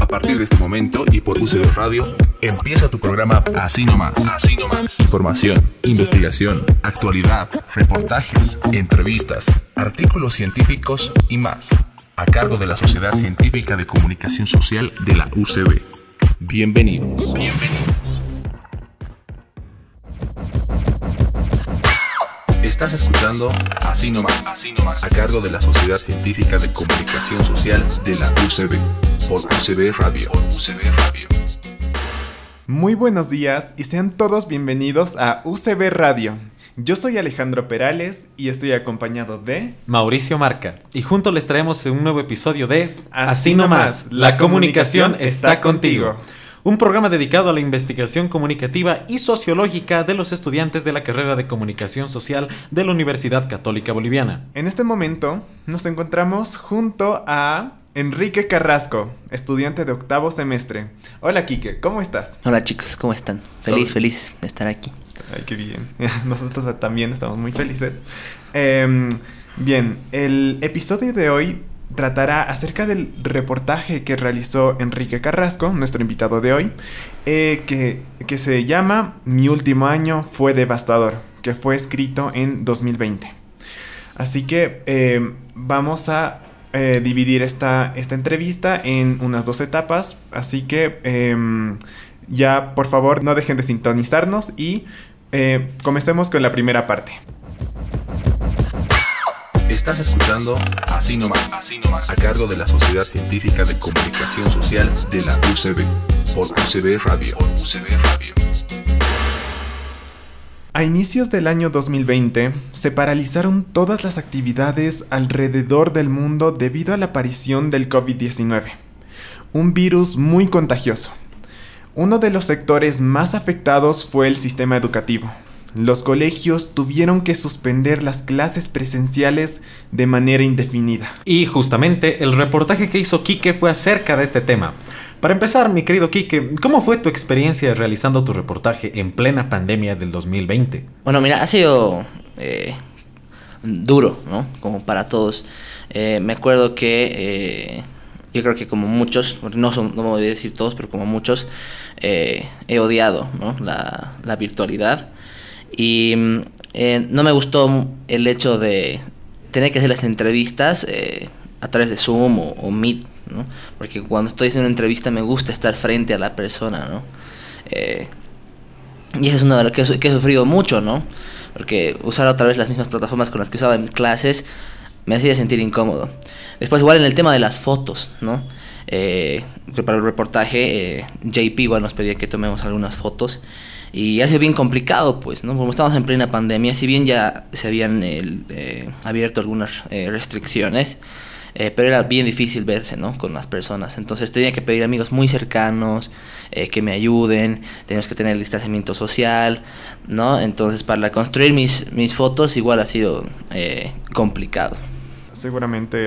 A partir de este momento y por UCB Radio, empieza tu programa Así Nomás. Así Nomás. Información, investigación, actualidad, reportajes, entrevistas, artículos científicos y más. A cargo de la Sociedad Científica de Comunicación Social de la UCB. Bienvenido. Bienvenido. Estás escuchando Así Nomás, Así Nomás, a cargo de la Sociedad Científica de Comunicación Social de la UCB, por UCB Radio. Por UCB Radio. Muy buenos días y sean todos bienvenidos a UCB Radio. Yo soy Alejandro Perales y estoy acompañado de Mauricio Marca. Y juntos les traemos un nuevo episodio de Así nomás, la comunicación está contigo. Un programa dedicado a la investigación comunicativa y sociológica de los estudiantes de la carrera de comunicación social de la Universidad Católica Boliviana. En este momento nos encontramos junto a Enrique Carrasco, estudiante de octavo semestre. Hola Quique, ¿cómo estás? Hola chicos, ¿cómo están? Feliz, Todo- feliz de estar aquí. Ay, qué bien. Nosotros también estamos muy felices. Em, bien, el episodio de hoy tratará acerca del reportaje que realizó Enrique Carrasco, nuestro invitado de hoy, eh, que, que se llama Mi último año fue devastador, que fue escrito en 2020. Así que em, vamos a eh, dividir esta, esta entrevista en unas dos etapas, así que em, ya por favor no dejen de sintonizarnos y eh, comencemos con la primera parte. Estás escuchando Así Nomás, a cargo de la Sociedad Científica de Comunicación Social de la UCB. Por UCB Radio. A inicios del año 2020 se paralizaron todas las actividades alrededor del mundo debido a la aparición del COVID-19, un virus muy contagioso. Uno de los sectores más afectados fue el sistema educativo. Los colegios tuvieron que suspender las clases presenciales de manera indefinida. Y justamente el reportaje que hizo Quique fue acerca de este tema. Para empezar, mi querido Quique, ¿cómo fue tu experiencia realizando tu reportaje en plena pandemia del 2020? Bueno, mira, ha sido eh, duro, ¿no? Como para todos. Eh, me acuerdo que eh, yo creo que como muchos, no, son, no voy a decir todos, pero como muchos, eh, he odiado ¿no? la, la virtualidad. Y mm, eh, no me gustó el hecho de tener que hacer las entrevistas eh, a través de Zoom o, Meet, ¿no? Porque cuando estoy haciendo una entrevista me gusta estar frente a la persona, ¿no? Eh, y eso es uno de lo que, he- que he sufrido mucho, ¿no? Porque usar otra vez las mismas plataformas con las que usaba en clases me hacía sentir incómodo. Después, igual en el tema de las fotos, ¿no? Eh, que para el reportaje, eh, JP igual nos pedía que tomemos algunas fotos. Y ha sido bien complicado, pues, ¿no? Como estamos en plena pandemia, si bien ya se habían el, eh, abierto algunas eh, restricciones, eh, pero era bien difícil verse, ¿no? Con las personas. Entonces tenía que pedir amigos muy cercanos eh, que me ayuden, teníamos que tener el distanciamiento social, ¿no? Entonces para construir mis, mis fotos igual ha sido eh, complicado. Seguramente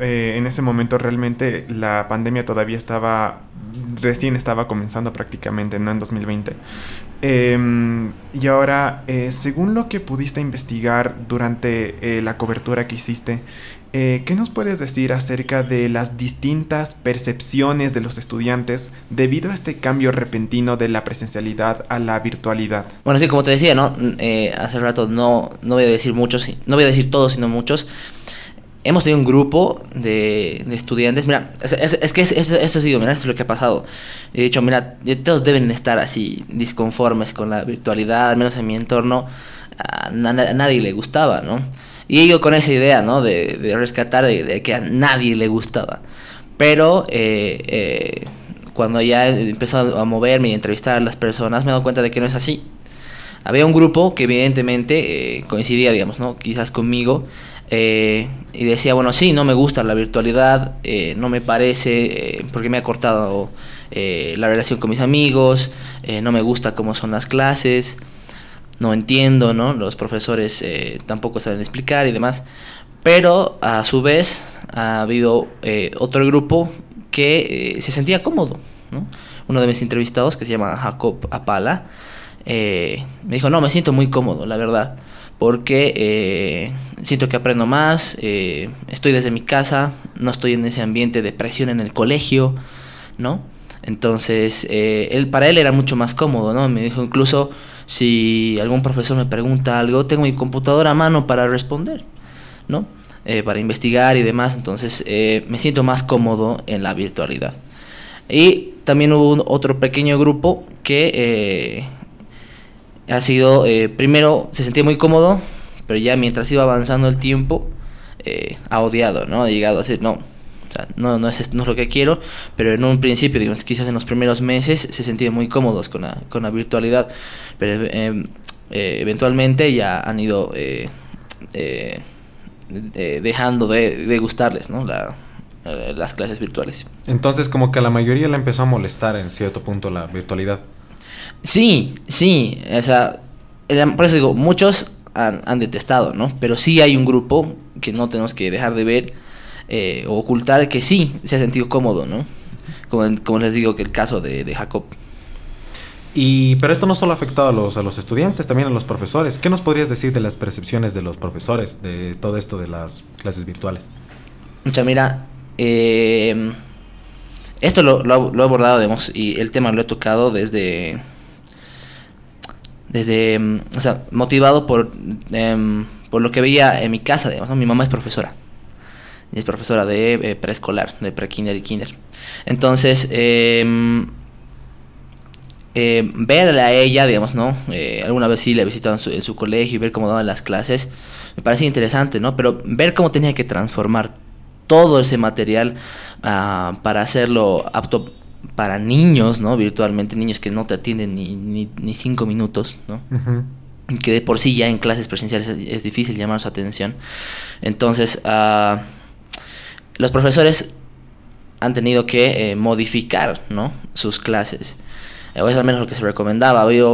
eh, en ese momento realmente la pandemia todavía estaba, recién estaba comenzando prácticamente, ¿no? En 2020. Em, y ahora, eh, según lo que pudiste investigar durante eh, la cobertura que hiciste, eh, ¿qué nos puedes decir acerca de las distintas percepciones de los estudiantes debido a este cambio repentino de la presencialidad a la virtualidad? Bueno, sí, como te decía, ¿no? Eh, hace rato no, no voy a decir muchos, no voy a decir todos, sino muchos. Hemos tenido un grupo de, de estudiantes. Mira, es, es- es que es- es- eso ha sido, mira, esto es lo que ha pasado. He dicho, mira, eh, todos deben estar así, disconformes con la virtualidad, al menos en mi entorno. A, na- a nadie le gustaba, ¿no? Y ido con esa idea, ¿no? De, de rescatar de, de que a nadie le gustaba. Pero eh, eh, cuando ya he empezado a moverme y a entrevistar a las personas, me he dado cuenta de que no es así. Había un grupo que evidentemente eh, coincidía, digamos, ¿no? Quizás conmigo. Eh, y decía, bueno, sí, no me gusta la virtualidad, eh, no me parece, eh, porque me ha cortado eh, la relación con mis amigos, no me gusta cómo son las clases, no entiendo, ¿no? Los profesores tampoco saben explicar y demás. Pero a su vez ha habido otro grupo que se sentía cómodo, ¿no? Uno de mis entrevistados, que se llama Jacob Apala, me dijo, no, me siento muy cómodo, la verdad. Porque eh, siento que aprendo más, eh, estoy desde mi casa, no estoy en ese ambiente de presión en el colegio, ¿no? Entonces, eh, él, para él era mucho más cómodo, ¿no? Me dijo incluso, si algún profesor me pregunta algo, tengo mi computadora a mano para responder, ¿no? para investigar y demás, entonces me siento más cómodo en la virtualidad. Y también hubo otro pequeño grupo que ha sido, eh, primero se sentía muy cómodo, pero ya mientras iba avanzando el tiempo, eh, ha odiado, ¿no? Ha llegado a decir, no, o sea, no, no, es, no es lo que quiero, pero en un principio, digamos, quizás en los primeros meses se sentían muy cómodos con la, con la virtualidad, pero eh, eventualmente ya han ido dejando de, de, gustarles, ¿no? La, las clases virtuales. Entonces, como que a la mayoría le empezó a molestar en cierto punto la virtualidad. Sí, sí, o sea, por eso digo, muchos han, detestado, ¿no? Pero sí hay un grupo que no tenemos que dejar de ver eh, o ocultar que sí se ha sentido cómodo, ¿no? Como, les digo que el caso de, Jacob. Y, pero esto no solo ha afectado a los, a los estudiantes, también a los profesores. ¿Qué nos podrías decir de las percepciones de los profesores de todo esto de las clases virtuales? Mucha, mira, eh, esto lo, lo, he abordado, digamos, y el tema lo he tocado desde desde, mm, o sea, motivado por, em, por lo que veía en mi casa, digamos, mi mamá es profesora, y es profesora de eh, preescolar, de pre-kinder y kinder. Entonces, eh, verla a ella, digamos, ¿no? Eh, alguna vez sí la he en su, en su, colegio y ver cómo daban las clases, me parece interesante, ¿no? Pero ver cómo tenía que transformar todo ese material uh, para hacerlo apto para niños, ¿no? Virtualmente, niños que no te atienden ni, ni, cinco minutos, ¿no? Que de por sí ya en clases presenciales es, difícil llamar su atención. Entonces, uh, los profesores han tenido que eh, modificar, ¿no? Sus clases. O es al menos lo que se recomendaba. Había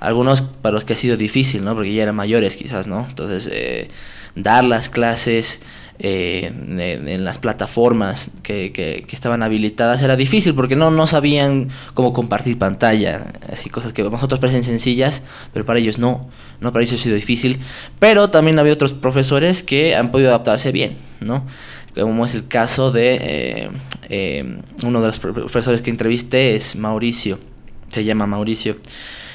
algunos para los que ha sido difícil, ¿no? Porque ya eran mayores quizás, ¿no? Entonces, eh, dar las clases eh, en, las plataformas que, que, estaban habilitadas era difícil porque no, no sabían cómo compartir pantalla, así cosas que a nosotros parecen sencillas, pero para ellos no, no para ellos ha sido difícil, pero también había otros profesores que han podido adaptarse bien, ¿no? Como es el caso de eh, eh, uno de los profesores que entrevisté es Mauricio, se llama Mauricio.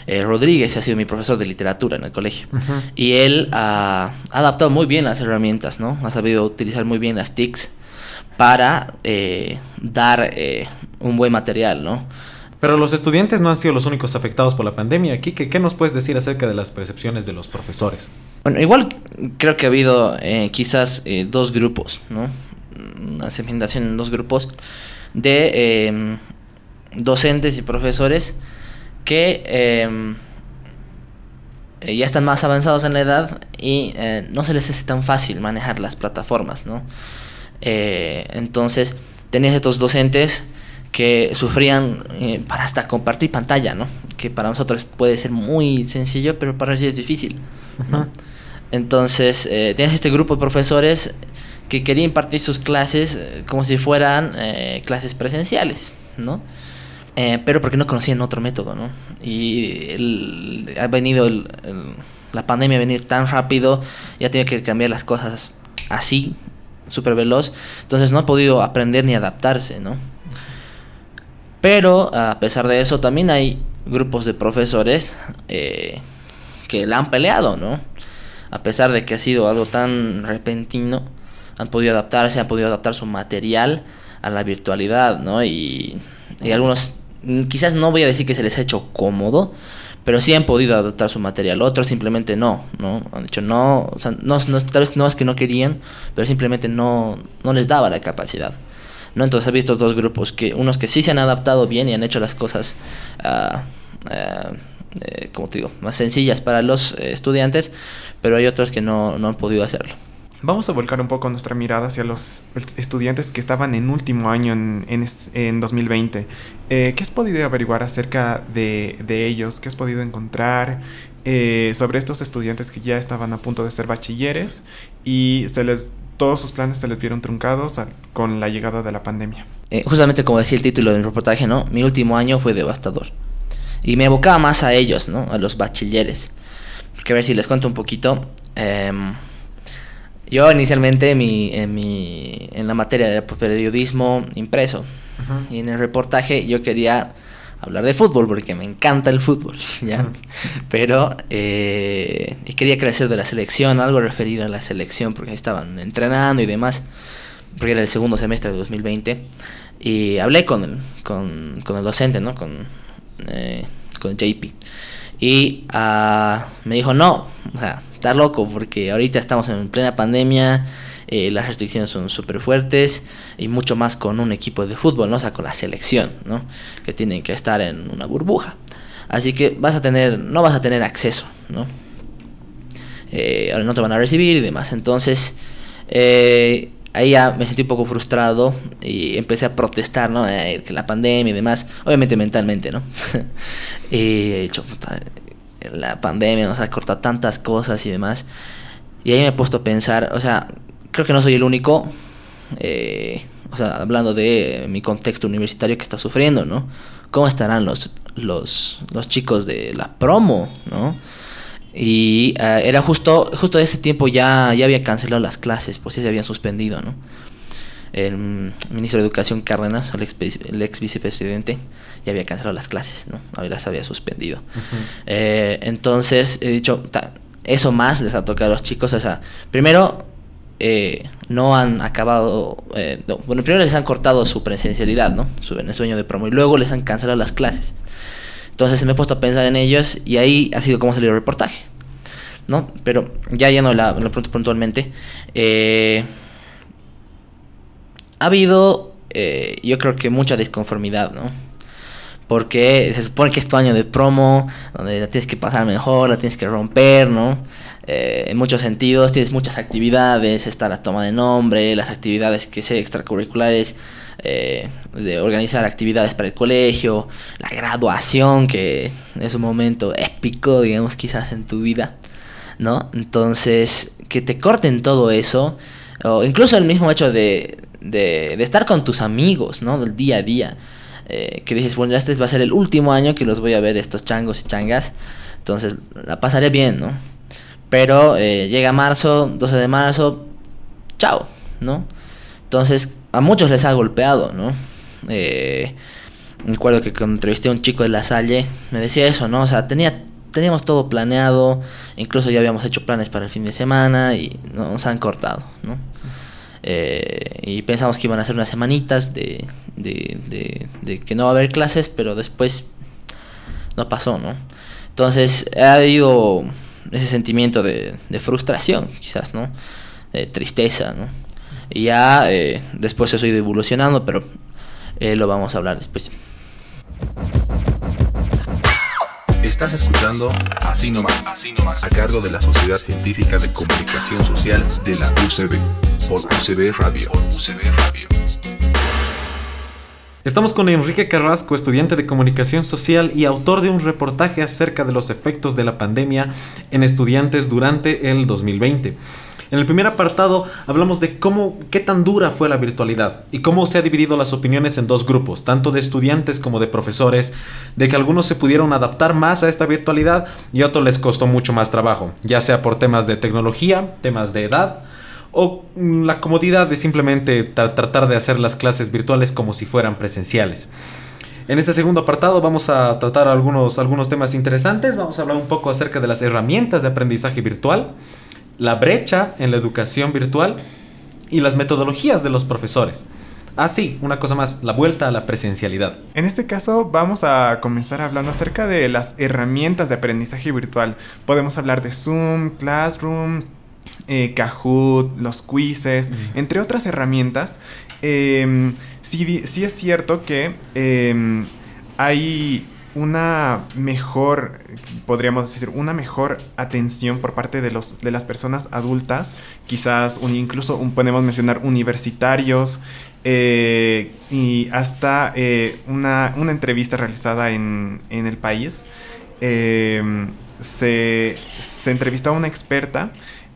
Eh, Rodríguez ha sido mi profesor de literatura en el colegio. Y él ha, adaptado muy bien las herramientas, ¿no? Ha sabido utilizar muy bien las TICs para eh, dar eh, un buen material, ¿no? Pero los estudiantes no han sido los únicos afectados por la pandemia. Aquí, ¿qué, nos puedes decir acerca de las percepciones de los profesores? Bueno, igual creo que ha habido quizás dos grupos, ¿no? Una segmentación en dos grupos de docentes y profesores que em, eh, ya están más avanzados en la edad y eh, no se les hace tan fácil manejar las plataformas, ¿no? Eh, entonces, tenías estos docentes que sufrían para hasta compartir pantalla, ¿no? Que para nosotros puede ser muy sencillo, pero para ellos es difícil, Entonces, tienes este grupo de profesores que querían impartir sus clases como si fueran clases presenciales, ¿no? Eh, pero porque no conocían otro método, ¿no? Y ha venido la pandemia a venir tan rápido, ya tiene que cambiar las cosas así, súper veloz, entonces no ha podido aprender ni adaptarse, ¿no? Pero a pesar de eso, también hay grupos de profesores eh, que la han peleado, ¿no? A pesar de que ha sido algo tan repentino, han podido adaptarse, han podido adaptar su material a la virtualidad, ¿no? Y, algunos quizás no voy a decir que se les ha hecho cómodo, pero sí han podido adaptar su material. Otros simplemente no, ¿no? Han dicho no, o sea, no, tal vez no es que no querían, pero simplemente no, no les daba la capacidad. ¿no? Entonces he visto dos grupos, que unos que sí se han adaptado bien y han hecho las cosas, uh, como te digo, más sencillas para los eh, estudiantes, pero hay otros que no, no han podido hacerlo. Vamos a volcar un poco nuestra mirada hacia los estudiantes que estaban en último año en, en, 2020. Eh, ¿Qué has podido averiguar acerca de, de ellos? ¿Qué has podido encontrar eh, sobre estos estudiantes que ya estaban a punto de ser bachilleres y se les todos sus planes se les vieron truncados con la llegada de la pandemia. Eh, justamente como decía el título del reportaje, ¿no? Mi último año fue devastador. Y me evocaba más a ellos, ¿no? A los bachilleres. Porque a ver si les cuento un poquito. Yo inicialmente mi, en, mi, en la materia de periodismo impreso y en el reportaje yo quería hablar de fútbol porque me encanta el fútbol, ¿ya? Pero eh, y quería crecer de la selección, algo referido a la selección porque estaban entrenando y demás, porque era el segundo semestre de 2020 y hablé con el, con, con el docente, ¿no? Con, eh, con JP. Y uh, me dijo, no, o sea, estás loco porque ahorita estamos en plena pandemia, eh, las restricciones son súper fuertes y mucho más con un equipo de fútbol, ¿no? O sea, con la selección, ¿no? Que tienen que estar en una burbuja. Así que vas a tener, no vas a tener acceso, ¿no? Eh, ahora no te van a recibir y demás. Entonces, eh, ahí ya me sentí un poco frustrado y empecé a protestar, ¿no? Que la pandemia y demás, obviamente mentalmente, ¿no? y he dicho, la pandemia nos ha cortado tantas cosas y demás. Y ahí me he puesto a pensar, o sea, creo que no soy el único, eh, o sea, hablando de mi contexto universitario que está sufriendo, ¿no? ¿Cómo estarán los, los, los chicos de la promo, ¿no? Y uh, era justo, justo ese tiempo ya, ya había cancelado las clases, pues ya se habían suspendido, ¿no? El ministro de Educación Cárdenas, el ex, el ex vicepresidente, ya había cancelado las clases, ¿no? Las había suspendido. Uh -huh. eh, entonces, he dicho, eso más les ha tocado a los chicos, o sea, primero eh, no han acabado, eh, no, bueno, primero les han cortado su presencialidad, ¿no? Su, en el sueño de promo y luego les han cancelado las clases. Entonces me he puesto a pensar en ellos y ahí ha sido como salió el reportaje, ¿no? Pero ya ya no la, lo pregunto puntualmente. Eh, ha habido, eh, yo creo que mucha disconformidad, ¿no? Porque se supone que es tu año de promo, donde la tienes que pasar mejor, la tienes que romper, ¿no? Eh, en muchos sentidos, tienes muchas actividades, está la toma de nombre, las actividades que sé extracurriculares, eh, de organizar actividades para el colegio, la graduación, que es un momento épico, digamos, quizás en tu vida, ¿no? Entonces, que te corten todo eso, o incluso el mismo hecho de, de, de estar con tus amigos, ¿no? Del día a día. Eh, que dices, bueno, este va a ser el último año que los voy a ver estos changos y changas, entonces la pasaré bien, ¿no? Pero eh, llega marzo, 12 de marzo, chao, ¿no? Entonces a muchos les ha golpeado, ¿no? Eh, recuerdo que entrevisté a un chico de la Salle, me decía eso, ¿no? O sea, tenía, teníamos todo planeado, incluso ya habíamos hecho planes para el fin de semana y nos han cortado, ¿no? Eh, y pensamos que iban a ser unas semanitas de, de, de, que no va a haber clases, pero después no pasó, ¿no? Entonces ha habido ese sentimiento de, frustración, quizás, ¿no? De tristeza, ¿no? Y ya eh, después eso ha ido evolucionando, pero eh, lo vamos a hablar después. Estás escuchando Así nomás, a cargo de la Sociedad Científica de Comunicación Social de la UCB, Estamos con Enrique Carrasco, estudiante de comunicación social y autor de un reportaje acerca de los efectos de la pandemia en estudiantes durante el 2020. En el primer apartado hablamos de cómo, qué tan dura fue la virtualidad y cómo se ha dividido las opiniones en dos grupos, tanto de estudiantes como de profesores, de que algunos se pudieron adaptar más a esta virtualidad y otros les costó mucho más trabajo, ya sea por temas de tecnología, temas de edad o la comodidad de simplemente tra tratar de hacer las clases virtuales como si fueran presenciales. En este segundo apartado vamos a tratar algunos, algunos temas interesantes, vamos a hablar un poco acerca de las herramientas de aprendizaje virtual, la brecha en la educación virtual y las metodologías de los profesores. Ah, sí, una cosa más, la vuelta a la presencialidad. En este caso vamos a comenzar hablando acerca de las herramientas de aprendizaje virtual. Podemos hablar de Zoom, Classroom, eh, Kahoot, los quizzes, entre otras herramientas. Eh, sí, sí, es cierto que eh, hay una mejor, podríamos decir, una mejor atención por parte de, los, de las personas adultas, quizás un, incluso un, podemos mencionar universitarios, eh, y hasta eh, una, una, entrevista realizada en, en el país, eh, se, se entrevistó a una experta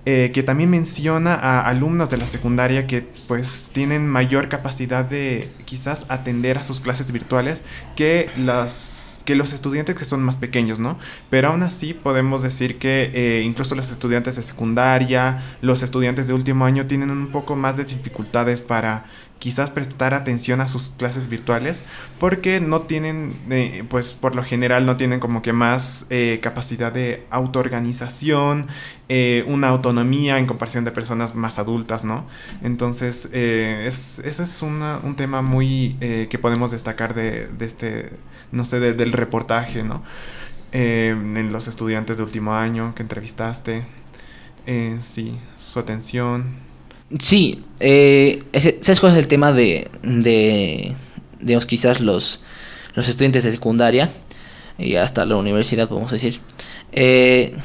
eh, que también menciona a alumnos de la secundaria que pues tienen mayor capacidad de quizás atender a sus clases virtuales que las que los estudiantes que son más pequeños, ¿no? Pero aún así podemos decir que eh, incluso los estudiantes de secundaria, los estudiantes de último año tienen un poco más de dificultades para quizás prestar atención a sus clases virtuales porque no tienen, eh, pues por lo general no tienen como que más eh, capacidad de autoorganización, eh, una autonomía en comparación de personas más adultas, ¿no? Entonces, es, ese es un tema muy que podemos destacar de, de este, no sé, del reportaje, ¿no? en los estudiantes de último año que entrevistaste, sí, su atención. Sí, eh, ese, ¿sabes cuál es el tema de, de digamos, quizás los, los estudiantes de secundaria y hasta la universidad, podemos decir? Eh,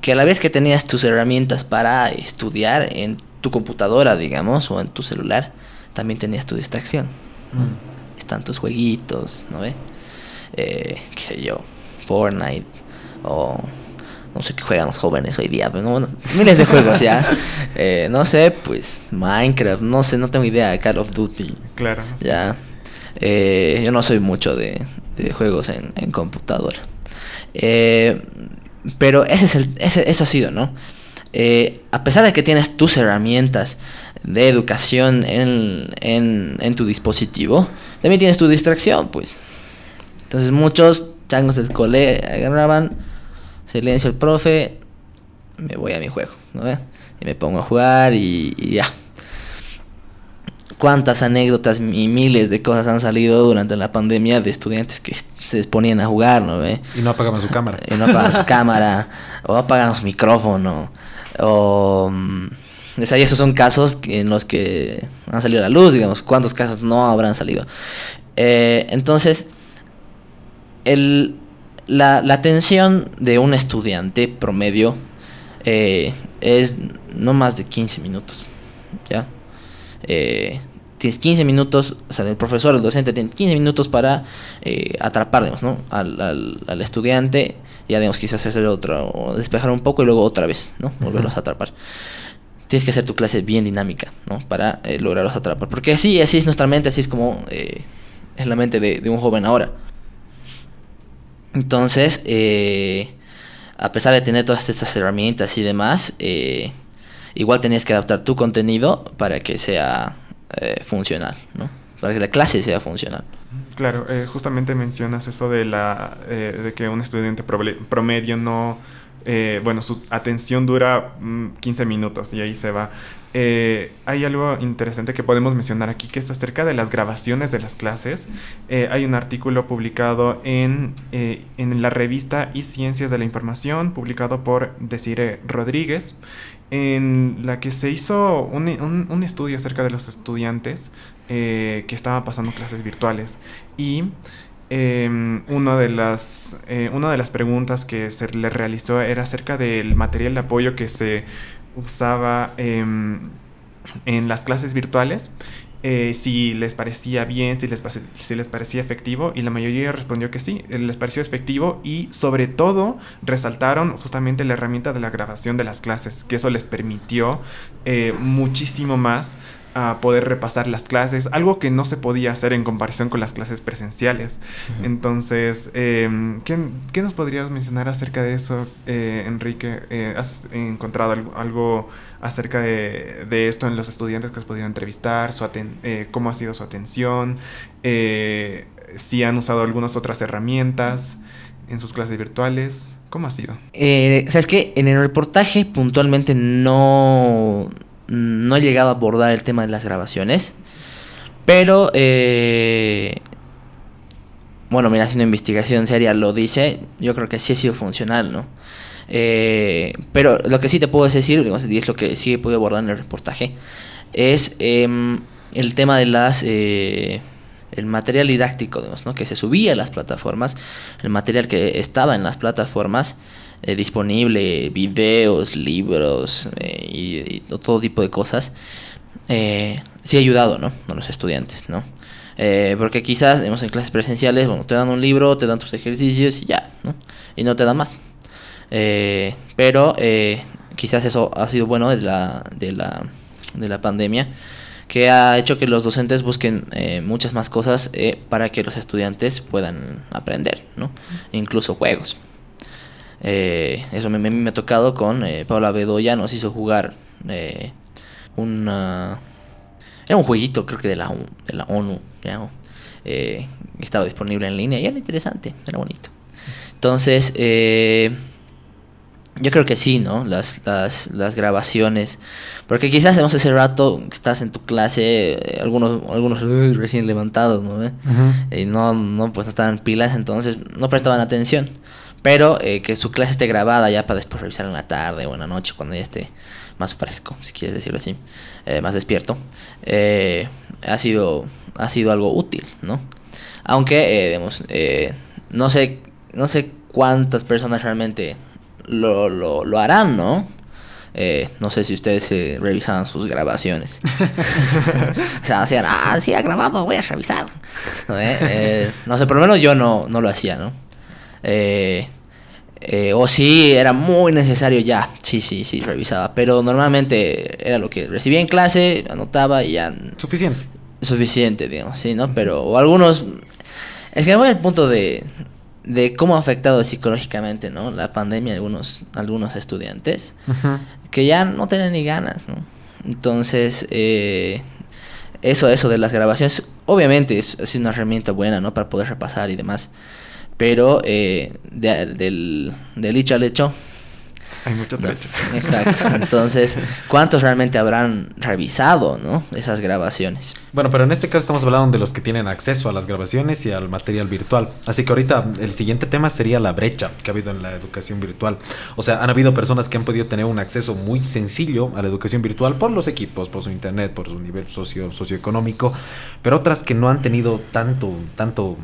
que a la vez que tenías tus herramientas para estudiar en tu computadora, digamos, o en tu celular, también tenías tu distracción. Mm. Están tus jueguitos, ¿no ve? Eh, qué sé yo, Fortnite o no sé qué juegan los jóvenes hoy día, pero miles de juegos ya. Eh, no sé, pues Minecraft, no sé, no tengo idea, Call of Duty. Claro. Ya. Eh, yo no soy mucho de, de juegos en, en computadora. Eh, pero ese es el, ese, ha sido, ¿no? a pesar de que tienes tus herramientas de educación en, en, en tu dispositivo, también tienes tu distracción, pues. Entonces muchos changos del cole agarraban silencio el profe, me voy a mi juego, ¿no? Y me pongo a jugar y, ya. Cuántas anécdotas y miles de cosas han salido durante la pandemia de estudiantes que se ponían a jugar, ¿no ve? Y no apagaban su cámara. Y no apagaban su cámara, o apagan su micrófono, o... Mm, o sea, y esos son casos en los que han salido a la luz, digamos, cuántos casos no habrán salido. Eh, entonces, el, la, la atención de un estudiante promedio eh, es no más de 15 minutos. ¿Ya? Eh, tienes 15 minutos, o sea, el profesor, el docente tiene 15 minutos para eh, atrapar, ¿no? Al, al, al, estudiante, ya digamos, quizás hacer otra, o despejar un poco y luego otra vez, ¿no? Volverlos a atrapar. Tienes que hacer tu clase bien dinámica, ¿no? Para eh, lograrlos atrapar. Porque así, así es nuestra mente, así es como eh, es la mente de, de un joven ahora. Entonces, eh, a pesar de tener todas estas herramientas y demás, eh, igual tenías que adaptar tu contenido para que sea eh, funcional, ¿no? Para que la clase sea funcional. Claro, justamente mencionas eso de la de que un estudiante promedio no bueno, su atención dura 15 mm, minutos y ahí se va. Eh, hay algo interesante que podemos mencionar aquí, que es acerca de las grabaciones de las clases. Eh, hay un artículo publicado en, eh, en la revista y Ciencias de la Información, publicado por Desire Rodríguez, en la que se hizo un, un, estudio acerca de los estudiantes que estaban pasando clases virtuales. Y em, una, de las, una de las preguntas que se le realizó era acerca del material de apoyo que se usaba em, en las clases virtuales. Eh, si les parecía bien, si les, si les parecía efectivo, y la mayoría respondió que sí, eh, les pareció efectivo y sobre todo resaltaron justamente la herramienta de la grabación de las clases, que eso les permitió eh, muchísimo más a poder repasar las clases, algo que no se podía hacer en comparación con las clases presenciales. Entonces, em, ¿qué, nos podrías mencionar acerca de eso, eh, Enrique? Eh, ¿Has encontrado algo, acerca de, esto en los estudiantes que has podido entrevistar? Su eh, ¿Cómo ha sido su atención? ¿Si han usado algunas otras herramientas en sus clases virtuales? ¿Cómo ha sido? ¿Sabes qué? En el reportaje puntualmente no no he llegado a abordar el tema de las grabaciones. Pero, eh, bueno, mira, haciendo investigación seria lo dice, yo creo que sí ha sido funcional, ¿no? Eh, pero lo que sí te puedo decir, y es lo que sí he podido abordar en el reportaje, es em, el tema de las... Eh, el material didáctico, ¿no? Que se subía a las plataformas, el material que estaba en las plataformas, eh, disponible, videos, libros eh, y, todo tipo de cosas, eh, sí ha ayudado, ¿no? A los estudiantes, ¿no? porque quizás, digamos, en clases presenciales, bueno, te dan un libro, te dan tus ejercicios y ya, ¿no? Y no te dan más. pero quizás eso ha sido bueno de la, de la, de la pandemia, que ha hecho que los docentes busquen eh, muchas más cosas eh, para que los estudiantes puedan aprender, ¿no? Incluso juegos. Eh, eso me, me, me, ha tocado con Paula Bedoya, nos hizo jugar una... Era un jueguito, creo que de la, de la ONU, ¿ya? estaba disponible en línea y era interesante, era bonito. Entonces, yo creo que sí, ¿no? Las, las, las grabaciones. Porque quizás hemos ese rato que estás en tu clase, eh, algunos, algunos recién levantados, ¿no? Y no, no, pues no estaban pilas, entonces no prestaban atención. Pero eh, que su clase esté grabada ya para después revisar en la tarde o en la noche, cuando ya esté más fresco, si quieres decirlo así, eh, más despierto, ha, sido, ha sido algo útil, ¿no? Aunque, digamos, no sé, no sé cuántas personas realmente lo, lo, lo harán, ¿no? Eh, no sé si ustedes eh, revisaban sus grabaciones. o sea, hacían, ah, sí, ha grabado, voy a revisar. ¿No, eh? eh no sé, por lo menos yo no, no lo hacía, ¿no? Eh, o sí, era muy necesario ya. Sí, sí, sí, revisaba. Pero normalmente era lo que recibía en clase, anotaba y ya. Suficiente. Suficiente, digamos, sí, ¿no? Pero o algunos. Es que voy al punto de de cómo ha afectado psicológicamente ¿no? la pandemia a algunos, algunos estudiantes que ya no tienen ni ganas. ¿no? Entonces, eh, eso, eso de las grabaciones, obviamente es, es, una herramienta buena ¿no? para poder repasar y demás. Pero eh, del, del hecho al hecho, hay mucho trecho. Exacto. Entonces, ¿cuántos realmente habrán revisado, no? Esas grabaciones. Bueno, pero en este caso estamos hablando de los que tienen acceso a las grabaciones y al material virtual. Así que ahorita el siguiente tema sería la brecha que ha habido en la educación virtual. O sea, han habido personas que han podido tener un acceso muy sencillo a la educación virtual por los equipos, por su internet, por su nivel socio socioeconómico, pero otras que no han tenido tanto, tanto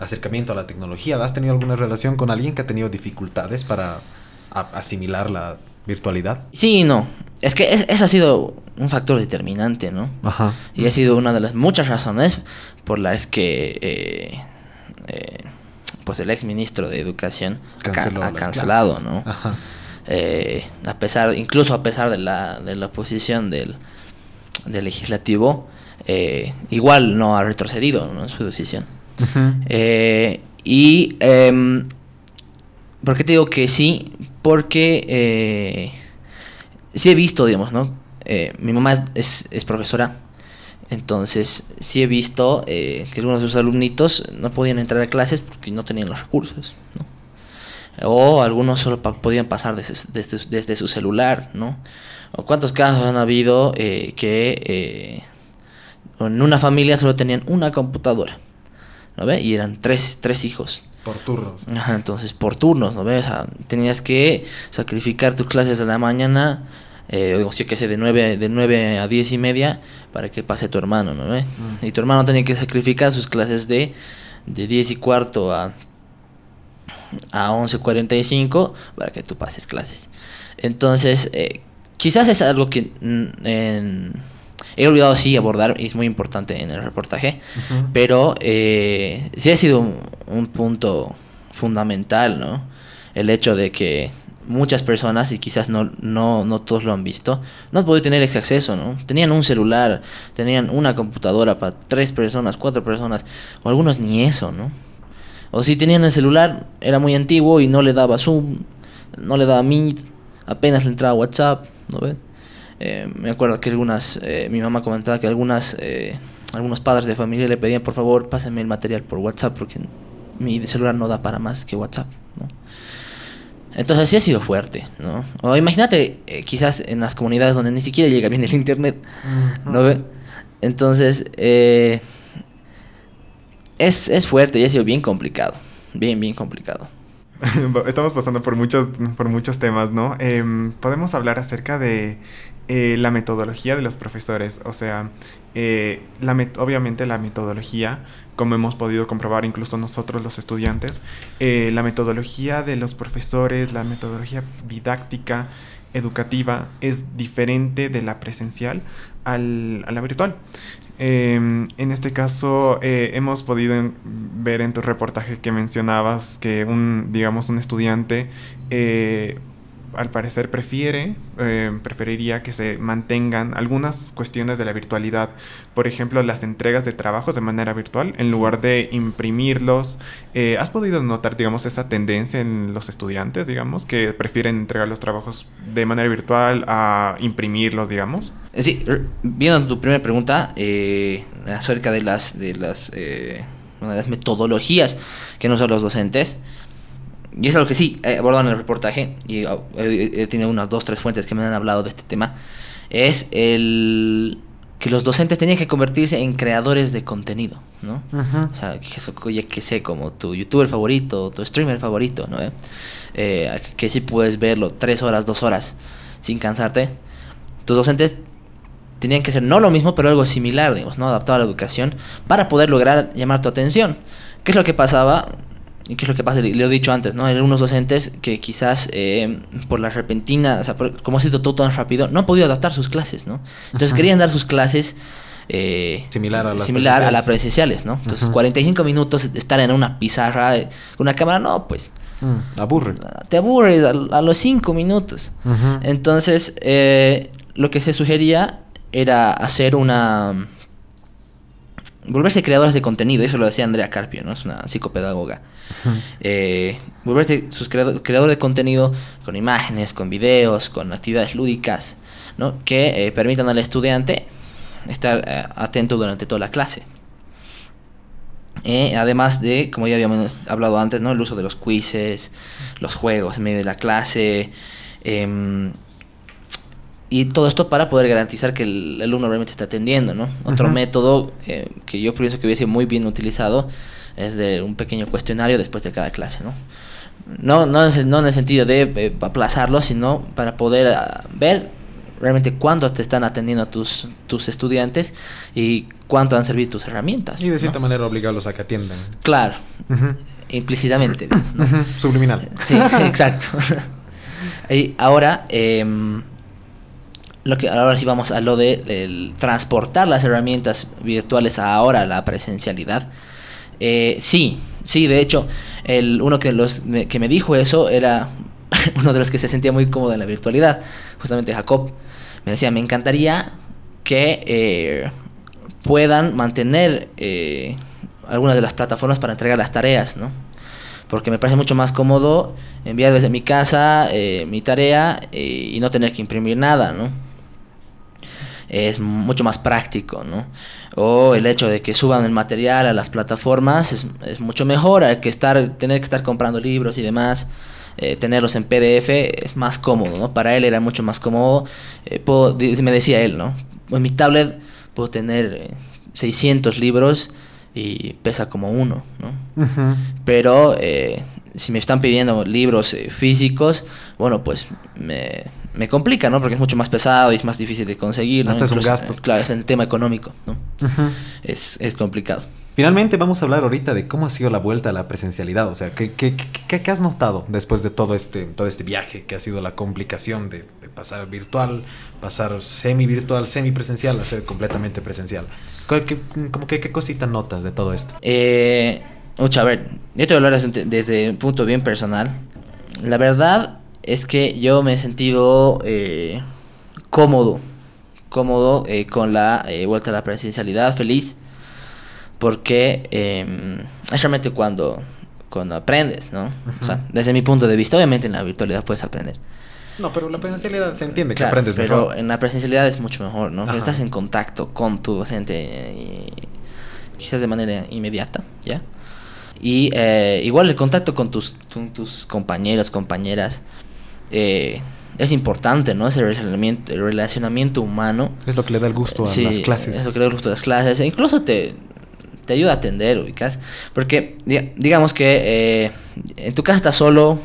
acercamiento a la tecnología. ¿Has tenido alguna relación con alguien que ha tenido dificultades para asimilar la virtualidad? Sí y no. Es que eso ha sido un factor determinante, ¿no? Ajá. Y ha sido una de las muchas razones por las que eh, eh, pues el ex ministro de Educación ha cancelado, ¿no? Ajá. Eh, a pesar, incluso a pesar de la, de la oposición del, del legislativo, igual no ha retrocedido en su decisión. Y em, ¿por qué te digo que sí? Porque eh, sí he visto, digamos, ¿no? Eh, mi mamá es, es, profesora, entonces sí he visto eh, que algunos de sus alumnitos no podían entrar a clases porque no tenían los recursos. O algunos solo podían pasar desde, desde, su celular, ¿no? O cuántos casos han habido eh, que eh, en una familia solo tenían una computadora, ¿no ve? Y eran tres, tres hijos. Por turnos. Ajá, entonces por turnos, ¿no ves? O sea, tenías que sacrificar tus clases de la mañana, eh, o sea, que sé, de 9, de 9 a 10 y media, para que pase tu hermano, ¿no ves? Mm. Y tu hermano tenía que sacrificar sus clases de, de 10 y cuarto a, a 11.45 para que tú pases clases. Entonces, eh, quizás es algo que en He olvidado sí abordar, es muy importante en el reportaje, pero eh, sí ha sido un, punto fundamental, ¿no? El hecho de que muchas personas, y quizás no, no, no todos lo han visto, no han podido tener ese acceso, ¿no? Tenían un celular, tenían una computadora para tres personas, cuatro personas, o algunos ni eso, ¿no? O si tenían el celular, era muy antiguo y no le daba Zoom, no le daba Meet, apenas le entraba WhatsApp, ¿no ves? Eh, me acuerdo que algunas, eh, mi mamá comentaba que algunas, eh, algunos padres de familia le pedían por favor pásenme el material por WhatsApp porque mi celular no da para más que WhatsApp, ¿no? Entonces sí ha sido fuerte, ¿no? O imagínate quizás en las comunidades donde ni siquiera llega bien el internet, ¿no? Entonces es, es fuerte y ha sido bien complicado, bien, bien complicado. Estamos pasando por muchos, por muchos temas, ¿no? Em, podemos hablar acerca de eh, la metodología de los profesores. O sea, eh, la obviamente la metodología, como hemos podido comprobar incluso nosotros los estudiantes, eh, la metodología de los profesores, la metodología didáctica, educativa, es diferente de la presencial al, a la virtual. Em, en este caso, hemos podido ver en tu reportaje que mencionabas que un, digamos, un estudiante al parecer prefiere, eh, preferiría que se mantengan algunas cuestiones de la virtualidad. Por ejemplo, las entregas de trabajos de manera virtual, en lugar de imprimirlos. Eh, ¿Has podido notar, digamos, esa tendencia en los estudiantes, digamos, que prefieren entregar los trabajos de manera virtual a imprimirlos, digamos? Sí, viendo tu primera pregunta acerca de las, de las, de las metodologías que no son los docentes, y es algo que sí he abordado en el reportaje, y oh, he, tenido unas dos, tres fuentes que me han hablado de este tema, es el que los docentes tenían que convertirse en creadores de contenido, ¿no? O sea, que eso, oye, que sé, como tu youtuber favorito, tu streamer favorito, ¿no? Eh, que sí puedes verlo tres horas, dos horas sin cansarte. Tus docentes tenían que hacer no lo mismo, pero algo similar, digamos, ¿no? Adaptado a la educación para poder lograr llamar tu atención. ¿Qué es lo que pasaba? ¿Y qué es lo que pasa? Le, he dicho antes, ¿no? Eran unos docentes que quizás eh, por la repentina, o sea, como ha sido todo tan rápido, no han podido adaptar sus clases, ¿no? Entonces querían dar sus clases eh, similar a las similar a las presenciales, ¿no? Entonces, 45 minutos estar en una pizarra con una cámara, no, pues. Mm, aburre. Te aburre a, los 5 minutos. Entonces, eh, lo que se sugería era hacer una volverse creadores de contenido, eso lo decía Andrea Carpio, ¿no? Es una psicopedagoga. eh, volverse sus creador, de contenido con imágenes, con videos, con actividades lúdicas, ¿no? Que eh, permitan al estudiante estar eh, atento durante toda la clase. Además de, como ya habíamos hablado antes, ¿no? El uso de los quizzes, los juegos en medio de la clase. Y todo esto para poder garantizar que el, alumno realmente está atendiendo, ¿no? Otro método eh, que yo pienso que hubiese muy bien utilizado es de un pequeño cuestionario después de cada clase, ¿no? No, no, en el sentido de eh, aplazarlo, sino para poder ah, ver realmente cuánto te están atendiendo tus, tus estudiantes y cuánto han servido tus herramientas. Y de cierta manera obligarlos a que atiendan. Claro, implícitamente. Subliminal. Sí, exacto. y ahora... Eh, ahora sí vamos a lo de transportar las herramientas virtuales a ahora la presencialidad. Eh, sí, sí, de hecho, el, uno que, los, me, que me dijo eso era uno de los que se sentía muy cómodo en la virtualidad, justamente Jacob. Me decía, me encantaría que eh, puedan mantener eh, algunas de las plataformas para entregar las tareas, ¿no? Porque me parece mucho más cómodo enviar desde mi casa mi tarea y no tener que imprimir nada, ¿no? Es mucho más práctico, ¿no? O el hecho de que suban el material a las plataformas es, es mucho mejor, hay que estar, tener que estar comprando libros y demás. Eh, tenerlos en PDF es más cómodo, ¿no? Para él era mucho más cómodo. Eh, me decía él, ¿no? En mi tablet puedo tener 600 eh, libros y pesa como uno, ¿no? Pero si me están pidiendo libros físicos, bueno, pues me, me complica, ¿no? Porque es mucho más pesado y es más difícil de conseguir. Hasta es un gasto. Claro, es el tema económico, ¿no? es, es, complicado. Finalmente vamos a hablar ahorita de cómo ha sido la vuelta a la presencialidad. O sea, ¿qué, qué, qué, has notado después de todo este, todo este viaje que ha sido la complicación de, pasar virtual, pasar semi-virtual, semi-presencial, a ser completamente presencial? ¿Qué, como que, ¿Qué cosita notas de todo esto? Eh, a ver, yo te voy a hablar desde, desde un punto bien personal. La verdad, es que yo me he sentido eh, cómodo, cómodo eh, con la eh, vuelta a la presencialidad, feliz, porque em, es realmente cuando, cuando aprendes, ¿no? O sea, desde mi punto de vista, obviamente en la virtualidad puedes aprender. No, pero la presencialidad se entiende que aprendes mejor. Pero en la presencialidad es mucho mejor, ¿no? Estás en contacto con tu docente, y, quizás de manera inmediata, ¿ya? Y igual el contacto con tus, tus compañeros, compañeras, eh, es importante, ¿no? Ese relacionamiento, el relacionamiento humano. Es lo que le da el gusto a las clases. Es lo que le da el gusto a las clases. E incluso te, te ayuda a atender, ubicas. Porque, digamos que eh, en tu casa estás solo,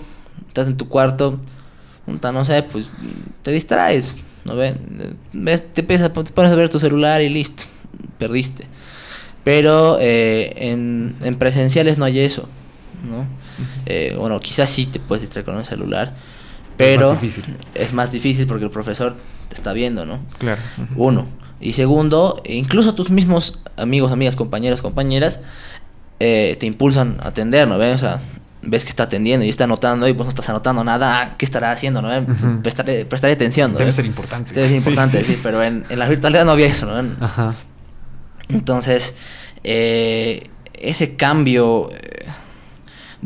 estás en tu cuarto, no sé, pues te distraes, ¿no ves? te, te pones a ver tu celular y listo, perdiste. Pero eh, en, en presenciales no hay eso, ¿no? bueno, quizás sí te puedes distraer con el celular pero es más difícil, porque el profesor te está viendo, ¿no? Claro. Uno. Y segundo, incluso tus mismos amigos, amigas, compañeros, compañeras, eh, te impulsan a atender, ¿no? O sea, ves que está atendiendo y está anotando y vos no estás anotando nada, ah, ¿qué estará haciendo? ¿no? Ujú. prestaré, prestaré atención. ¿no? Debe ser importante. Debe ser importante, sí. sí, pero en, en la virtualidad no había eso, ¿no? Ajá. Entonces, eh, ese cambio eh,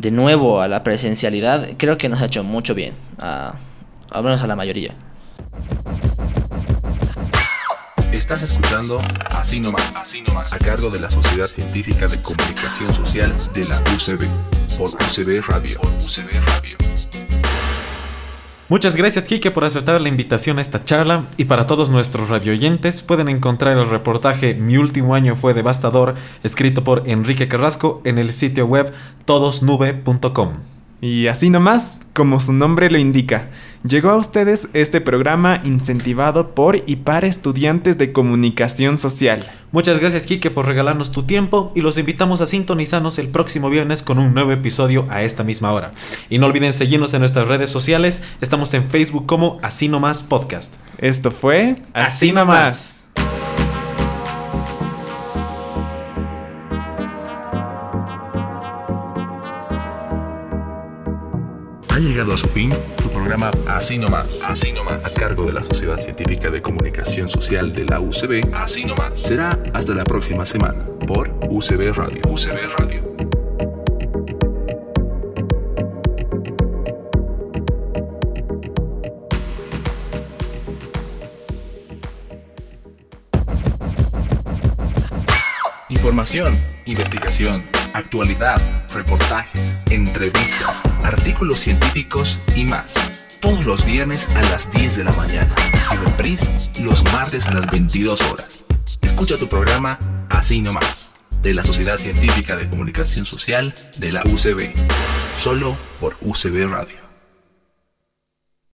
de nuevo a la presencialidad creo que nos ha hecho mucho bien, a, al menos a la mayoría. Estás escuchando Así nomás, Así nomás, a cargo de la Sociedad Científica de Comunicación Social de la UCB, por UCB por UCB Radio. Muchas gracias, Kike, por aceptar la invitación a esta charla. Y para todos nuestros radioyentes, pueden encontrar el reportaje Mi último año fue devastador, escrito por Enrique Carrasco en el sitio web todosnube.com. Y así nomás, como su nombre lo indica, llegó a ustedes este programa incentivado por y para estudiantes de comunicación social. Muchas gracias, Kike, por regalarnos tu tiempo y los invitamos a sintonizarnos el próximo viernes con un nuevo episodio a esta misma hora. Y no olviden seguirnos en nuestras redes sociales. Estamos en Facebook como Así Nomás Podcast. Esto fue Así, Así nomás. Ha llegado a su fin programa Así nomás, Así nomás, a cargo de la Sociedad Científica de Comunicación Social de la UCB. Así nomás. Será hasta la próxima semana por UCB Radio. UCB Radio. Información, investigación, actualidad, reportajes, entrevistas, artículos científicos y más. Todos los viernes a las 10 de la mañana y reprise los martes a las 22 horas. Escucha tu programa Así nomás, de la Sociedad Científica de Comunicación Social de la UCB, solo por UCB Radio.